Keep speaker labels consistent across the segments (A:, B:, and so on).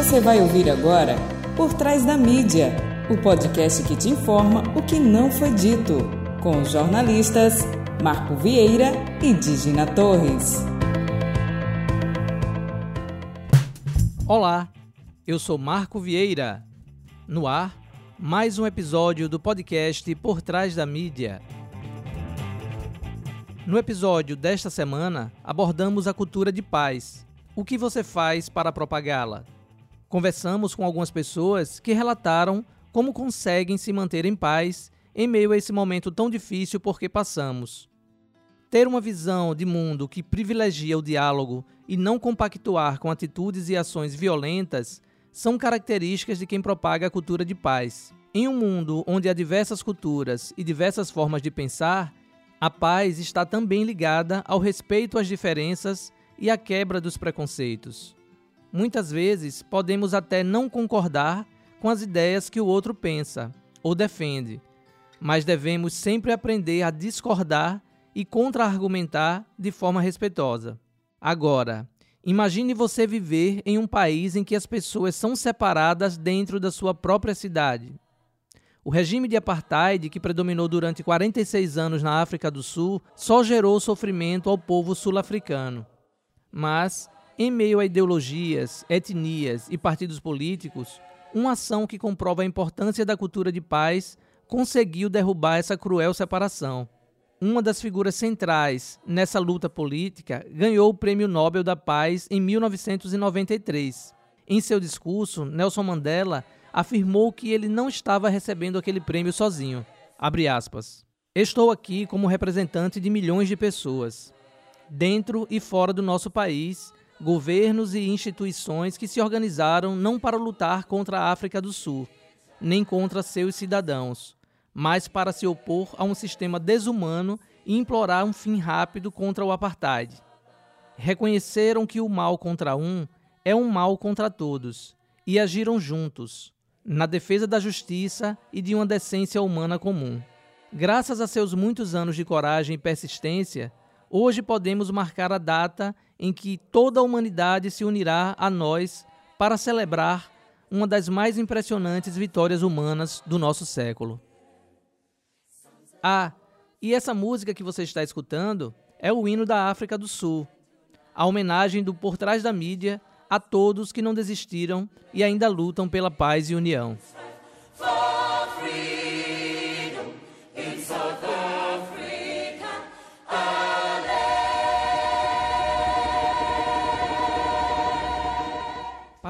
A: Você vai ouvir agora Por Trás da Mídia, o podcast que te informa o que não foi dito, com os jornalistas Marco Vieira e Digina Torres.
B: Olá, eu sou Marco Vieira. No ar, mais um episódio do podcast Por Trás da Mídia. No episódio desta semana, abordamos a cultura de paz. O que você faz para propagá-la? Conversamos com algumas pessoas que relataram como conseguem se manter em paz em meio a esse momento tão difícil por que passamos. Ter uma visão de mundo que privilegia o diálogo e não compactuar com atitudes e ações violentas são características de quem propaga a cultura de paz. Em um mundo onde há diversas culturas e diversas formas de pensar, a paz está também ligada ao respeito às diferenças e à quebra dos preconceitos. Muitas vezes podemos até não concordar com as ideias que o outro pensa ou defende, mas devemos sempre aprender a discordar e contra-argumentar de forma respeitosa. Agora, imagine você viver em um país em que as pessoas são separadas dentro da sua própria cidade. O regime de apartheid, que predominou durante 46 anos na África do Sul, só gerou sofrimento ao povo sul-africano. Mas em meio a ideologias, etnias e partidos políticos, uma ação que comprova a importância da cultura de paz conseguiu derrubar essa cruel separação. Uma das figuras centrais nessa luta política ganhou o Prêmio Nobel da Paz em 1993. Em seu discurso, Nelson Mandela afirmou que ele não estava recebendo aquele prêmio sozinho. Estou aqui como representante de milhões de pessoas, dentro e fora do nosso país, governos e instituições que se organizaram não para lutar contra a África do Sul, nem contra seus cidadãos, mas para se opor a um sistema desumano e implorar um fim rápido contra o apartheid. Reconheceram que o mal contra um é um mal contra todos e agiram juntos, na defesa da justiça e de uma decência humana comum. Graças a seus muitos anos de coragem e persistência, hoje podemos marcar a data em que toda a humanidade se unirá a nós para celebrar uma das mais impressionantes vitórias humanas do nosso século. Ah, e essa música que você está escutando é o hino da África do Sul, a homenagem do Por Trás da Mídia a todos que não desistiram e ainda lutam pela paz e união.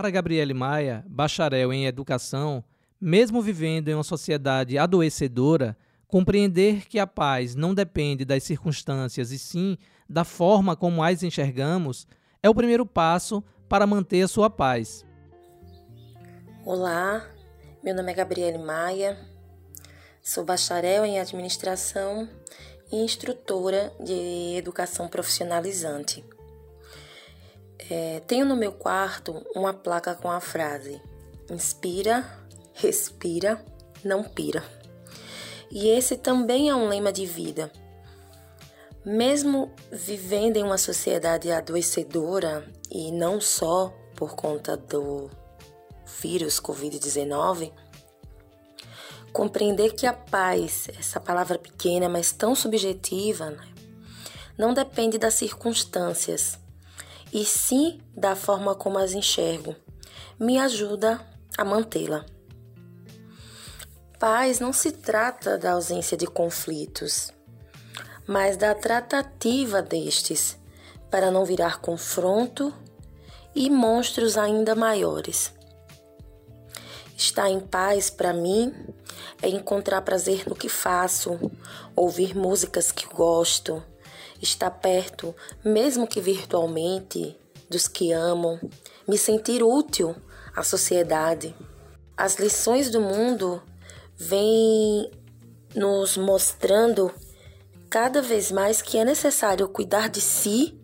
B: Para Gabriele Maia, bacharel em educação, mesmo vivendo em uma sociedade adoecedora, compreender que a paz não depende das circunstâncias e sim da forma como as enxergamos é o primeiro passo para manter a sua paz.
C: Olá, meu nome é Gabriele Maia, sou bacharel em administração e instrutora de educação profissionalizante. É, tenho no meu quarto uma placa com a frase: Inspira, respira, não pira. E esse também é um lema de vida. Mesmo vivendo em uma sociedade adoecedora, e não só por conta do vírus Covid-19, compreender que a paz, essa palavra pequena, mas tão subjetiva, né, não depende das circunstâncias, e sim da forma como as enxergo, me ajuda a mantê-la. Paz não se trata da ausência de conflitos, mas da tratativa destes para não virar confronto e monstros ainda maiores. Estar em paz para mim é encontrar prazer no que faço, ouvir músicas que gosto, estar perto, mesmo que virtualmente, dos que amam, me sentir útil à sociedade. As lições do mundo vêm nos mostrando cada vez mais que é necessário cuidar de si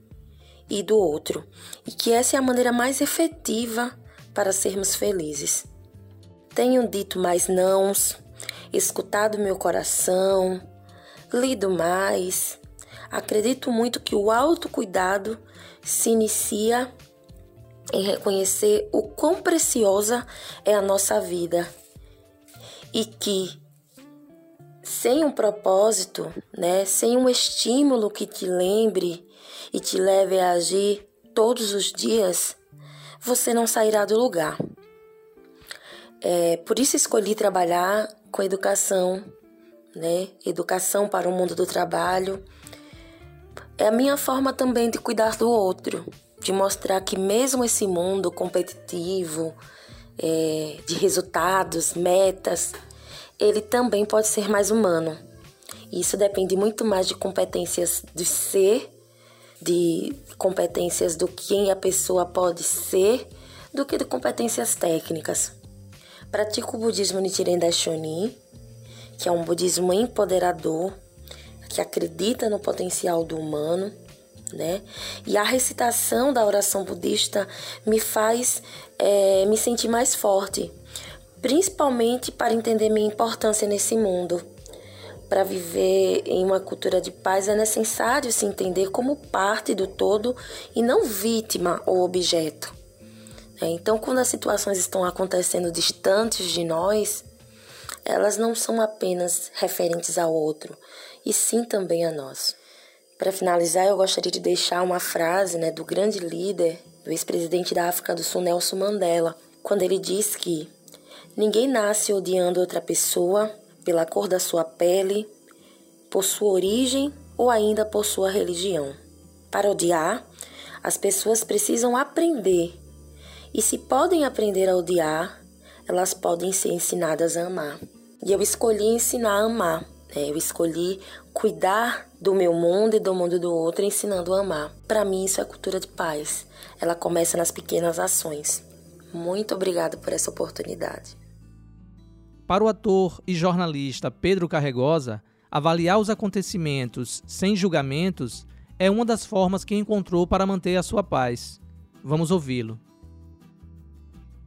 C: e do outro, e que essa é a maneira mais efetiva para sermos felizes. Tenho dito mais nãos, escutado meu coração, lido mais, Acredito muito que o autocuidado se inicia em reconhecer o quão preciosa é a nossa vida e que sem um propósito, né, sem um estímulo que te lembre e te leve a agir todos os dias, você não sairá do lugar. É, por isso escolhi trabalhar com educação, né? Educação para o mundo do trabalho. É a minha forma também de cuidar do outro, de mostrar que mesmo esse mundo competitivo, é, de resultados, metas, ele também pode ser mais humano. Isso depende muito mais de competências de ser, de competências do quem a pessoa pode ser, do que de competências técnicas. Pratico o budismo Nichiren Daishonin, que é um budismo empoderador, que acredita no potencial do humano, né? E a recitação da oração budista me faz é, me sentir mais forte, principalmente para entender minha importância nesse mundo. Para viver em uma cultura de paz é necessário se entender como parte do todo e não vítima ou objeto. É, então, quando as situações estão acontecendo distantes de nós, elas não são apenas referentes ao outro, e sim também a nós. Para finalizar, eu gostaria de deixar uma frase né, do grande líder, do ex-presidente da África do Sul, Nelson Mandela, quando ele diz que Ninguém nasce odiando outra pessoa pela cor da sua pele, por sua origem ou ainda por sua religião. Para odiar, as pessoas precisam aprender. E se podem aprender a odiar, elas podem ser ensinadas a amar. E eu escolhi ensinar a amar. Né? Eu escolhi cuidar do meu mundo e do mundo do outro, ensinando a amar. Para mim, isso é cultura de paz. Ela começa nas pequenas ações. Muito obrigada por essa oportunidade.
B: Para o ator e jornalista Pedro Carregosa, avaliar os acontecimentos sem julgamentos é uma das formas que encontrou para manter a sua paz. Vamos ouvi-lo.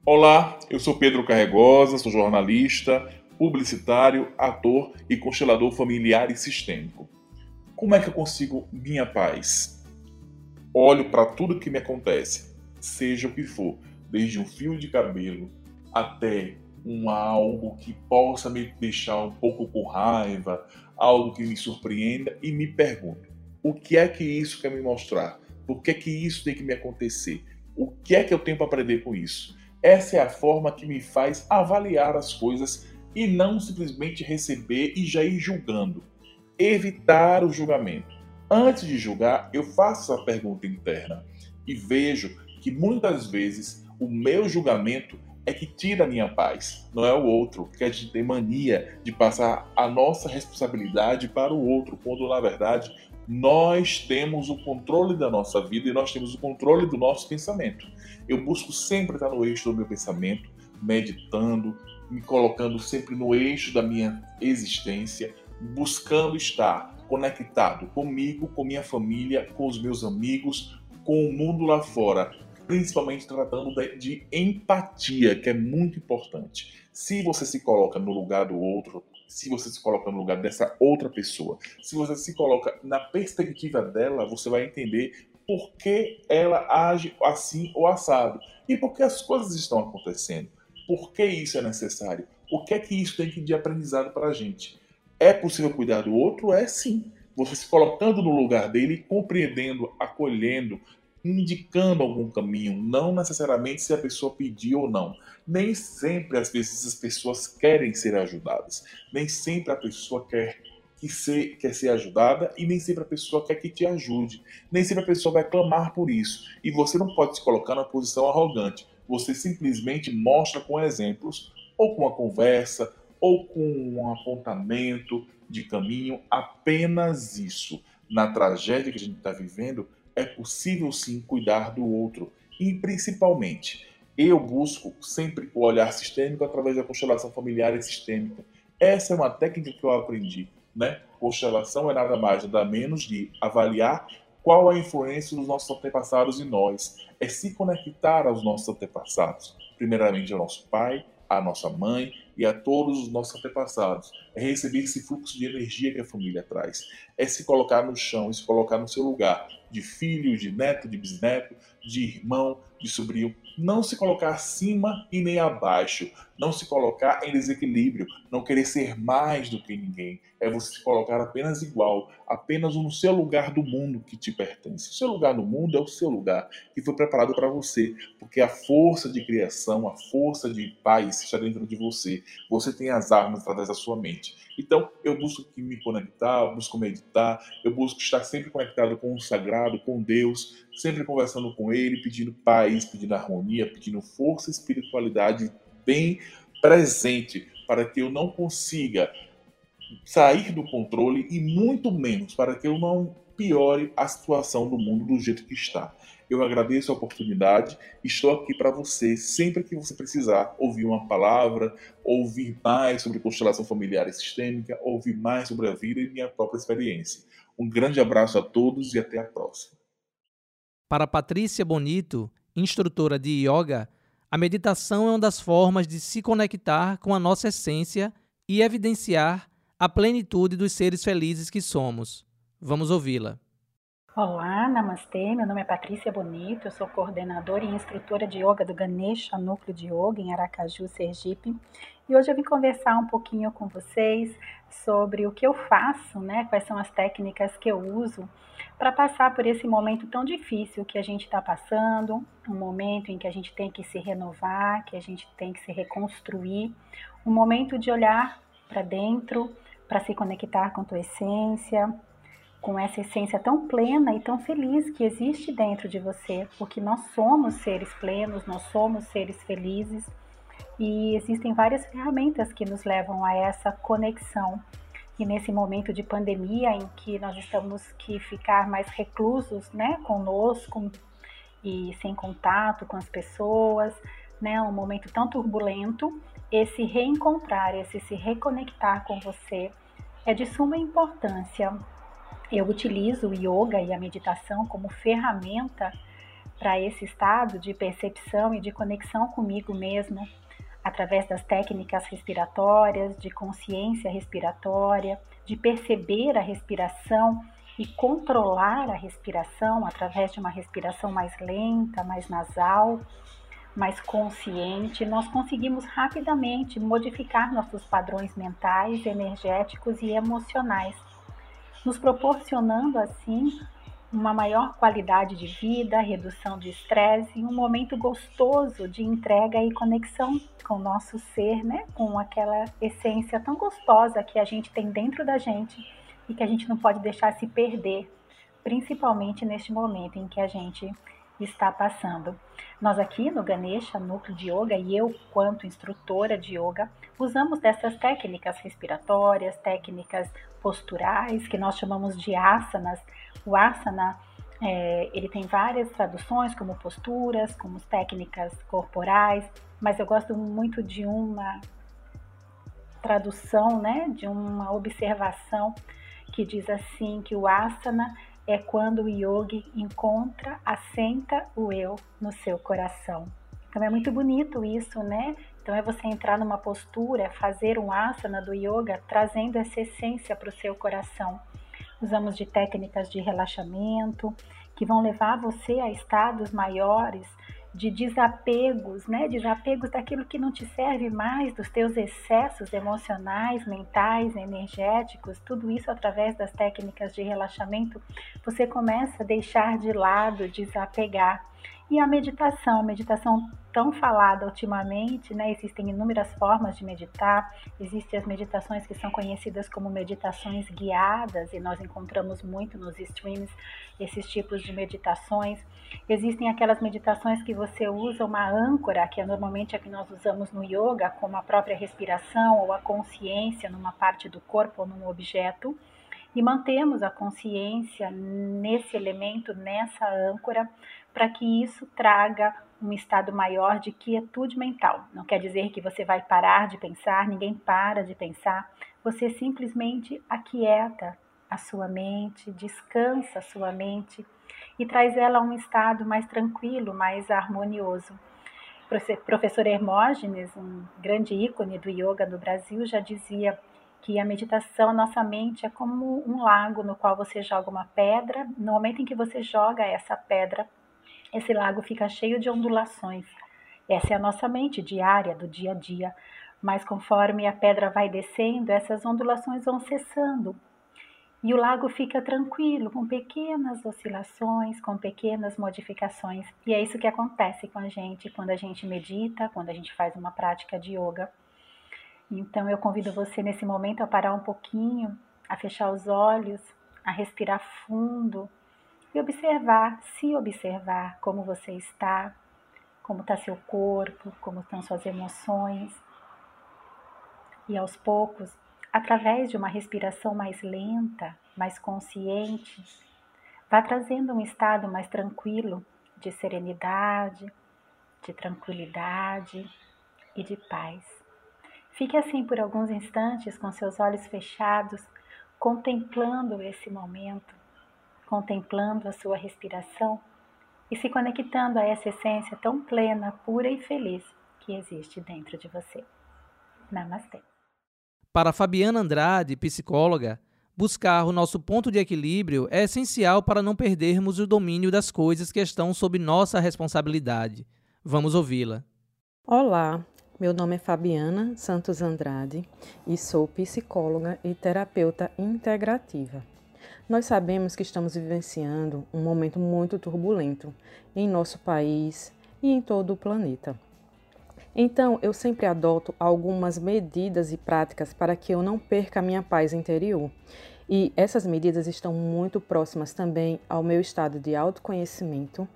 D: Olá, eu sou Pedro Carregosa, sou jornalista, publicitário, ator e constelador familiar e sistêmico. Como é que eu consigo minha paz? Olho para tudo que me acontece, seja o que for, desde um fio de cabelo até um algo que possa me deixar um pouco com raiva, algo que me surpreenda e me pergunto: o que é que isso quer me mostrar? Por que é que isso tem que me acontecer? O que é que eu tenho para aprender com isso? Essa é a forma que me faz avaliar as coisas e não simplesmente receber e já ir julgando. Evitar o julgamento. Antes de julgar, eu faço a pergunta interna e vejo que muitas vezes o meu julgamento é que tira a minha paz, não é o outro, que a gente tem mania de passar a nossa responsabilidade para o outro, quando na verdade nós temos o controle da nossa vida e nós temos o controle do nosso pensamento. Eu busco sempre estar no eixo do meu pensamento, meditando, me colocando sempre no eixo da minha existência, buscando estar conectado comigo, com minha família, com os meus amigos, com o mundo lá fora, principalmente tratando de empatia, que é muito importante. Se você se coloca no lugar do outro, se você se coloca no lugar dessa outra pessoa, se você se coloca na perspectiva dela, você vai entender por que ela age assim ou assado e por que as coisas estão acontecendo. Por que isso é necessário? O que é que isso tem de aprendizado para a gente? É possível cuidar do outro? É sim. Você se colocando no lugar dele, compreendendo, acolhendo, indicando algum caminho, não necessariamente se a pessoa pediu ou não. Nem sempre, às vezes, as pessoas querem ser ajudadas. Nem sempre a pessoa quer que ser, quer ser ajudada e nem sempre a pessoa quer que te ajude. Nem sempre a pessoa vai clamar por isso. E você não pode se colocar na posição arrogante. Você simplesmente mostra com exemplos, ou com uma conversa, ou com um apontamento de caminho, apenas isso. Na tragédia que a gente está vivendo, é possível sim cuidar do outro e principalmente eu busco sempre o olhar sistêmico através da constelação familiar e sistêmica. Essa é uma técnica que eu aprendi, né? Constelação é nada mais nada menos de avaliar qual a influência dos nossos antepassados em nós, é se conectar aos nossos antepassados, primeiramente ao nosso pai, à nossa mãe e a todos os nossos antepassados. É receber esse fluxo de energia que a família traz. É se colocar no chão, é se colocar no seu lugar, de filho, de neto, de bisneto, de irmão, de sobrinho. Não se colocar acima e nem abaixo. Não se colocar em desequilíbrio. Não querer ser mais do que ninguém. É você se colocar apenas igual, apenas no seu lugar do mundo que te pertence. O seu lugar no mundo é o seu lugar que foi preparado para você, porque a força de criação, a força de paz está dentro de você. Você tem as armas através da sua mente. Então, eu busco me conectar, eu busco meditar, eu busco estar sempre conectado com o sagrado, com Deus, sempre conversando com Ele, pedindo paz, pedindo harmonia, pedindo força e espiritualidade bem presente para que eu não consiga sair do controle e muito menos para que eu não piore a situação do mundo do jeito que está. Eu agradeço a oportunidade, estou aqui para você sempre que você precisar ouvir uma palavra, ouvir mais sobre constelação familiar e sistêmica, ouvir mais sobre a vida e minha própria experiência. Um grande abraço a todos e até a próxima.
B: Para Patrícia Bonito, instrutora de yoga, a meditação é uma das formas de se conectar com a nossa essência e evidenciar a plenitude dos seres felizes que somos. Vamos ouvi-la.
E: Olá, Namastê. Meu nome é Patrícia Bonito, eu sou coordenadora e instrutora de yoga do Ganesha Núcleo de Yoga em Aracaju, Sergipe. E hoje eu vim conversar um pouquinho com vocês sobre o que eu faço, né? Quais são as técnicas que eu uso para passar por esse momento tão difícil que a gente está passando, um momento em que a gente tem que se renovar, que a gente tem que se reconstruir, um momento de olhar para dentro, para se conectar com tua essência, com essa essência tão plena e tão feliz que existe dentro de você, porque nós somos seres plenos, nós somos seres felizes e existem várias ferramentas que nos levam a essa conexão. E nesse momento de pandemia em que nós estamos que ficar mais reclusos, né, conosco e sem contato com as pessoas, né, um momento tão turbulento, esse reencontrar, esse se reconectar com você é de suma importância eu utilizo o yoga e a meditação como ferramenta para esse estado de percepção e de conexão comigo mesmo, através das técnicas respiratórias, de consciência respiratória, de perceber a respiração e controlar a respiração através de uma respiração mais lenta, mais nasal, mais consciente, nós conseguimos rapidamente modificar nossos padrões mentais, energéticos e emocionais nos proporcionando assim uma maior qualidade de vida, redução de estresse e um momento gostoso de entrega e conexão com o nosso ser, né? Com aquela essência tão gostosa que a gente tem dentro da gente e que a gente não pode deixar se perder, principalmente neste momento em que a gente está passando. Nós aqui no Ganesha, núcleo de yoga, e eu, quanto instrutora de yoga, usamos dessas técnicas respiratórias, técnicas posturais, que nós chamamos de asanas. O asana, é, ele tem várias traduções, como posturas, como técnicas corporais, mas eu gosto muito de uma tradução, né, de uma observação que diz assim que o asana é quando o yogi encontra, assenta o eu no seu coração. Então é muito bonito isso, né? Então é você entrar numa postura, fazer um asana do yoga, trazendo essa essência para o seu coração. Usamos de técnicas de relaxamento que vão levar você a estados maiores de desapegos, né? Desapegos daquilo que não te serve mais, dos teus excessos emocionais, mentais, energéticos, tudo isso através das técnicas de relaxamento, você começa a deixar de lado, desapegar. E a meditação, meditação tão falada ultimamente, né? Existem inúmeras formas de meditar. Existem as meditações que são conhecidas como meditações guiadas e nós encontramos muito nos streams esses tipos de meditações. Existem aquelas meditações que você usa uma âncora, que é normalmente a que nós usamos no yoga, como a própria respiração ou a consciência numa parte do corpo ou num objeto e mantemos a consciência nesse elemento, nessa âncora, para que isso traga um estado maior de quietude mental. Não quer dizer que você vai parar de pensar, ninguém para de pensar, você simplesmente aquieta a sua mente, descansa a sua mente e traz ela a um estado mais tranquilo, mais harmonioso. professor Hermógenes, um grande ícone do yoga no Brasil, já dizia que a meditação, nossa mente é como um lago no qual você joga uma pedra. No momento em que você joga essa pedra, esse lago fica cheio de ondulações. Essa é a nossa mente diária, do dia a dia. Mas conforme a pedra vai descendo, essas ondulações vão cessando. E o lago fica tranquilo, com pequenas oscilações, com pequenas modificações. E é isso que acontece com a gente quando a gente medita, quando a gente faz uma prática de yoga. Então eu convido você nesse momento a parar um pouquinho, a fechar os olhos, a respirar fundo e observar, se observar como você está, como está seu corpo, como estão suas emoções. E aos poucos, através de uma respiração mais lenta, mais consciente, vá trazendo um estado mais tranquilo de serenidade, de tranquilidade e de paz. Fique assim por alguns instantes com seus olhos fechados, contemplando esse momento, contemplando a sua respiração e se conectando a essa essência tão plena, pura e feliz que existe dentro de você. Namastê.
B: Para Fabiana Andrade, psicóloga, buscar o nosso ponto de equilíbrio é essencial para não perdermos o domínio das coisas que estão sob nossa responsabilidade. Vamos ouvi-la.
F: Olá, meu nome é Fabiana Santos Andrade e sou psicóloga e terapeuta integrativa. Nós sabemos que estamos vivenciando um momento muito turbulento em nosso país e em todo o planeta. Então, eu sempre adoto algumas medidas e práticas para que eu não perca a minha paz interior. E essas medidas estão muito próximas também ao meu estado de autoconhecimento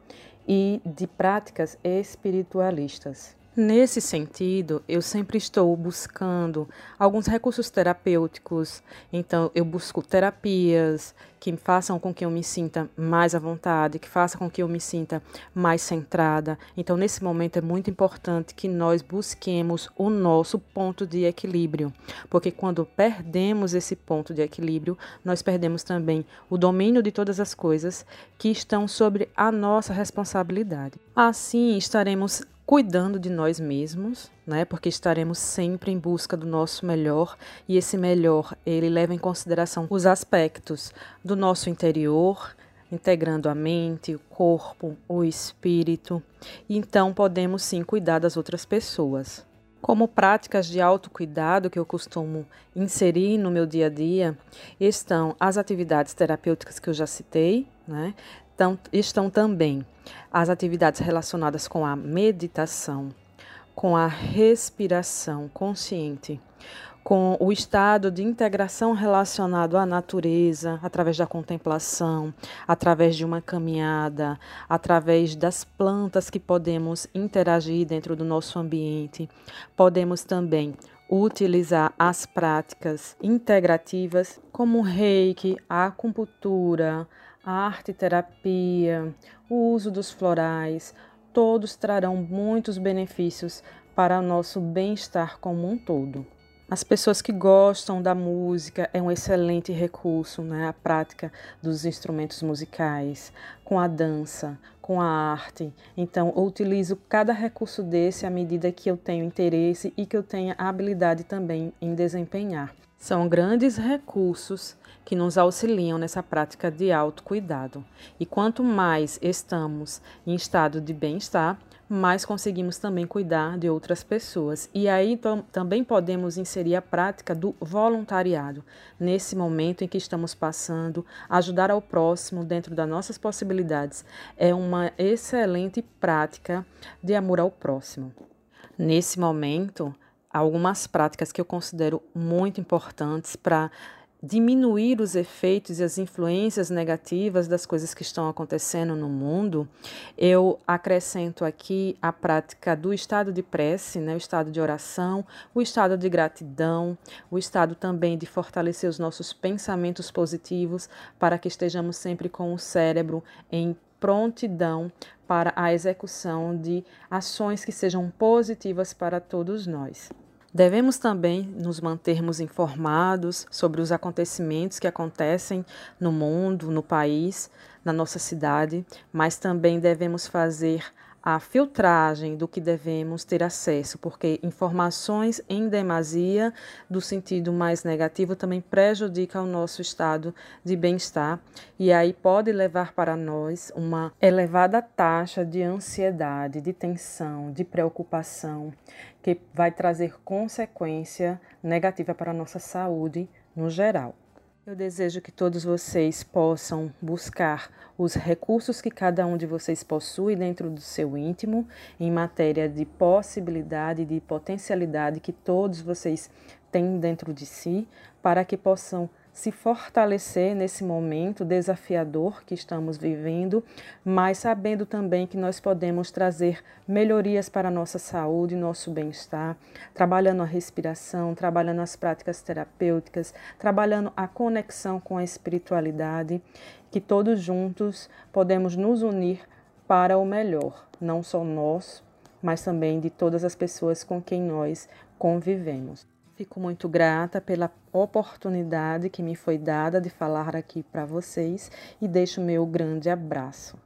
F: e de práticas espiritualistas. Nesse sentido, eu sempre estou buscando alguns recursos terapêuticos. Então, eu busco terapias que façam com que eu me sinta mais à vontade, que façam com que eu me sinta mais centrada. Então, nesse momento é muito importante que nós busquemos o nosso ponto de equilíbrio, porque quando perdemos esse ponto de equilíbrio, nós perdemos também o domínio de todas as coisas que estão sobre a nossa responsabilidade. Assim, estaremos cuidando de nós mesmos, né? Porque estaremos sempre em busca do nosso melhor e esse melhor ele leva em consideração os aspectos do nosso interior, integrando a mente, o corpo, o espírito. Então podemos sim cuidar das outras pessoas. Como práticas de autocuidado que eu costumo inserir no meu dia a dia estão as atividades terapêuticas que eu já citei, né? Então, estão também as atividades relacionadas com a meditação, com a respiração consciente, com o estado de integração relacionado à natureza, através da contemplação, através de uma caminhada, através das plantas que podemos interagir dentro do nosso ambiente. Podemos também utilizar as práticas integrativas como reiki, acupuntura, a arte terapia, o uso dos florais, todos trarão muitos benefícios para o nosso bem-estar como um todo. As pessoas que gostam da música é um excelente recurso, né? A prática dos instrumentos musicais, com a dança, com a arte. Então, eu utilizo cada recurso desse à medida que eu tenho interesse e que eu tenha habilidade também em desempenhar. São grandes recursos que nos auxiliam nessa prática de autocuidado. E quanto mais estamos em estado de bem-estar, mais conseguimos também cuidar de outras pessoas. E aí também podemos inserir a prática do voluntariado. Nesse momento em que estamos passando, ajudar ao próximo dentro das nossas possibilidades é uma excelente prática de amor ao próximo. Nesse momento, algumas práticas que eu considero muito importantes para diminuir os efeitos e as influências negativas das coisas que estão acontecendo no mundo, eu acrescento aqui a prática do estado de prece, né, o estado de oração, o estado de gratidão, o estado também de fortalecer os nossos pensamentos positivos para que estejamos sempre com o cérebro em prontidão para a execução de ações que sejam positivas para todos nós. Devemos também nos mantermos informados sobre os acontecimentos que acontecem no mundo, no país, na nossa cidade, mas também devemos fazer a filtragem do que devemos ter acesso, porque informações em demasia, do sentido mais negativo, também prejudica o nosso estado de bem-estar e aí pode levar para nós uma elevada taxa de ansiedade, de tensão, de preocupação, que vai trazer consequência negativa para a nossa saúde no geral. Eu desejo que todos vocês possam buscar os recursos que cada um de vocês possui dentro do seu íntimo, em matéria de possibilidade, de potencialidade que todos vocês têm dentro de si, para que possam se fortalecer nesse momento desafiador que estamos vivendo, mas sabendo também que nós podemos trazer melhorias para a nossa saúde, nosso bem-estar, trabalhando a respiração, trabalhando as práticas terapêuticas, trabalhando a conexão com a espiritualidade, que todos juntos podemos nos unir para o melhor, não só nós, mas também de todas as pessoas com quem nós convivemos. Fico muito grata pela oportunidade que me foi dada de falar aqui para vocês e deixo meu grande abraço.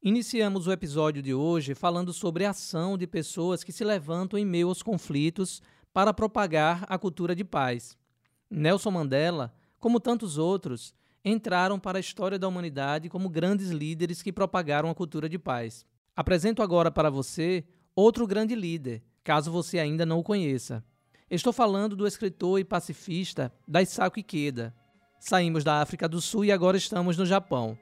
B: Iniciamos o episódio de hoje falando sobre a ação de pessoas que se levantam em meio aos conflitos para propagar a cultura de paz. Nelson Mandela, como tantos outros, entraram para a história da humanidade como grandes líderes que propagaram a cultura de paz. Apresento agora para você outro grande líder, caso você ainda não o conheça. Estou falando do escritor e pacifista Daisaku Ikeda. Saímos da África do Sul e agora estamos no Japão.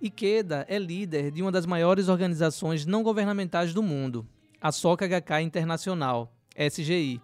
B: Ikeda é líder de uma das maiores organizações não governamentais do mundo, a Soka Gakkai Internacional, SGI.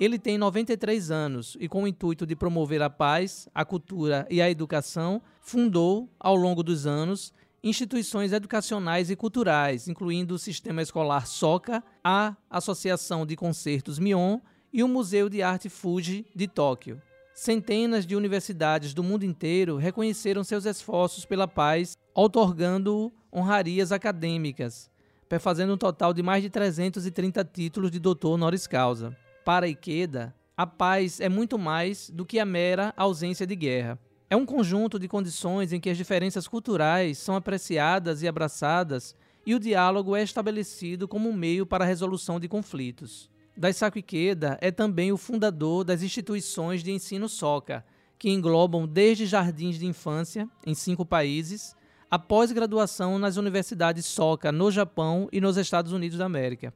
B: Ele tem 93 anos e, com o intuito de promover a paz, a cultura e a educação, fundou, ao longo dos anos, instituições educacionais e culturais, incluindo o Sistema Escolar Soka, a Associação de Concertos Mion e o Museu de Arte Fuji de Tóquio. Centenas de universidades do mundo inteiro reconheceram seus esforços pela paz, outorgando honrarias acadêmicas, perfazendo um total de mais de 330 títulos de doutor honoris causa. Para Ikeda, a paz é muito mais do que a mera ausência de guerra. É um conjunto de condições em que as diferenças culturais são apreciadas e abraçadas e o diálogo é estabelecido como um meio para a resolução de conflitos. Daisaku Ikeda é também o fundador das instituições de ensino Soka, que englobam desde jardins de infância, em cinco países, a pós-graduação nas universidades Soka no Japão e nos Estados Unidos da América.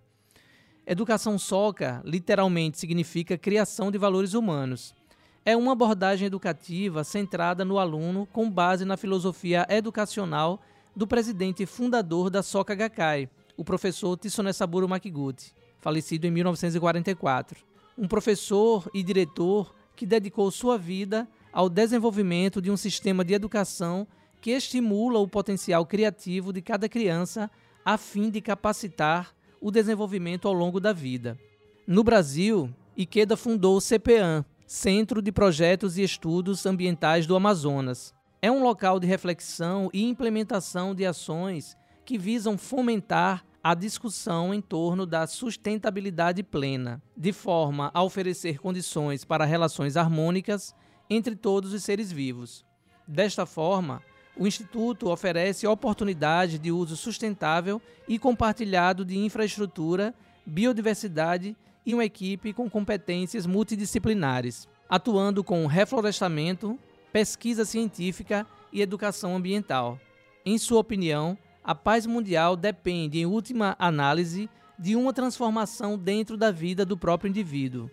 B: Educação Soka literalmente significa criação de valores humanos é uma abordagem educativa centrada no aluno com base na filosofia educacional do presidente fundador da Soka Gakkai, o professor Tsunesaburo Makiguchi, falecido em 1944. Um professor e diretor que dedicou sua vida ao desenvolvimento de um sistema de educação que estimula o potencial criativo de cada criança a fim de capacitar o desenvolvimento ao longo da vida. No Brasil, Ikeda fundou o CPAM, Centro de Projetos e Estudos Ambientais do Amazonas. É um local de reflexão e implementação de ações que visam fomentar a discussão em torno da sustentabilidade plena, de forma a oferecer condições para relações harmônicas entre todos os seres vivos. Desta forma, o Instituto oferece oportunidades de uso sustentável e compartilhado de infraestrutura, biodiversidade e uma equipe com competências multidisciplinares, atuando com reflorestamento, pesquisa científica e educação ambiental. Em sua opinião, a paz mundial depende, em última análise, de uma transformação dentro da vida do próprio indivíduo.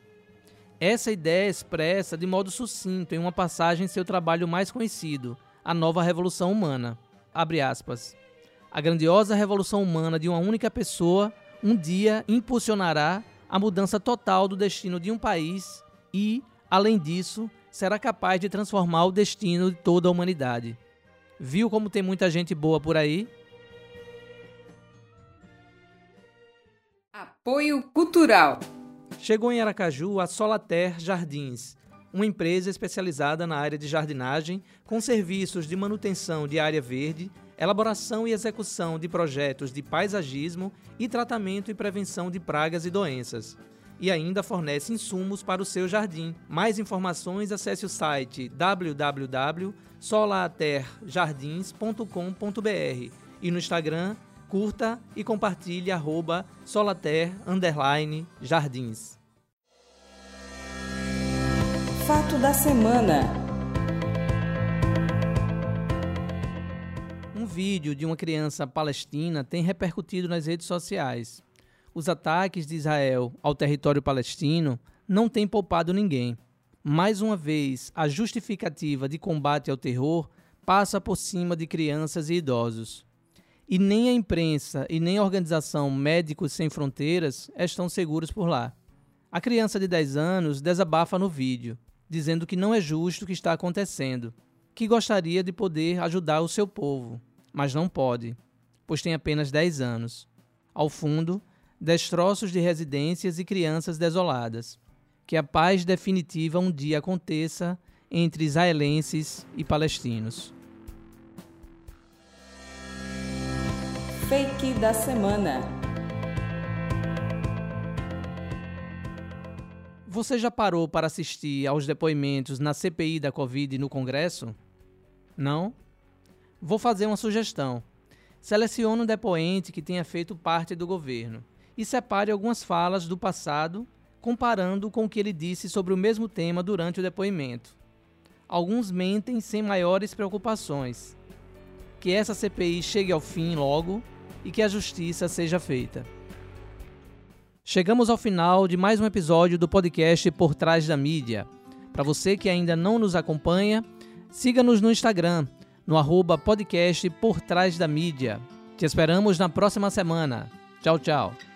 B: Essa ideia é expressa de modo sucinto em uma passagem em seu trabalho mais conhecido, A Nova Revolução Humana. A grandiosa revolução humana de uma única pessoa um dia impulsionará a mudança total do destino de um país e, além disso, será capaz de transformar o destino de toda a humanidade. Viu como tem muita gente boa por aí?
A: Apoio Cultural.
B: Chegou em Aracaju a Solater Jardins, uma empresa especializada na área de jardinagem, com serviços de manutenção de área verde, elaboração e execução de projetos de paisagismo e tratamento e prevenção de pragas e doenças. E ainda fornece insumos para o seu jardim. Mais informações acesse o site www.solaterjardins.com.br e no Instagram Curta e compartilhe arroba solater jardins.
A: Fato da semana.
B: Um vídeo de uma criança palestina tem repercutido nas redes sociais. Os ataques de Israel ao território palestino não têm poupado ninguém. Mais uma vez, a justificativa de combate ao terror passa por cima de crianças e idosos. E nem a imprensa e nem a organização Médicos Sem Fronteiras estão seguros por lá. A criança de 10 anos desabafa no vídeo, dizendo que não é justo o que está acontecendo, que gostaria de poder ajudar o seu povo, mas não pode, pois tem apenas 10 anos. Ao fundo, destroços de residências e crianças desoladas. Que a paz definitiva um dia aconteça entre israelenses e palestinos.
A: Fake da semana.
B: Você já parou para assistir aos depoimentos na CPI da Covid no Congresso? Não? Vou fazer uma sugestão. Selecione um depoente que tenha feito parte do governo e separe algumas falas do passado, comparando com o que ele disse sobre o mesmo tema durante o depoimento. Alguns mentem sem maiores preocupações. Que essa CPI chegue ao fim logo e que a justiça seja feita. Chegamos ao final de mais um episódio do podcast Por Trás da Mídia. Para você que ainda não nos acompanha, siga-nos no Instagram, no arroba podcast Por Trás da Mídia. Te esperamos na próxima semana. Tchau, tchau.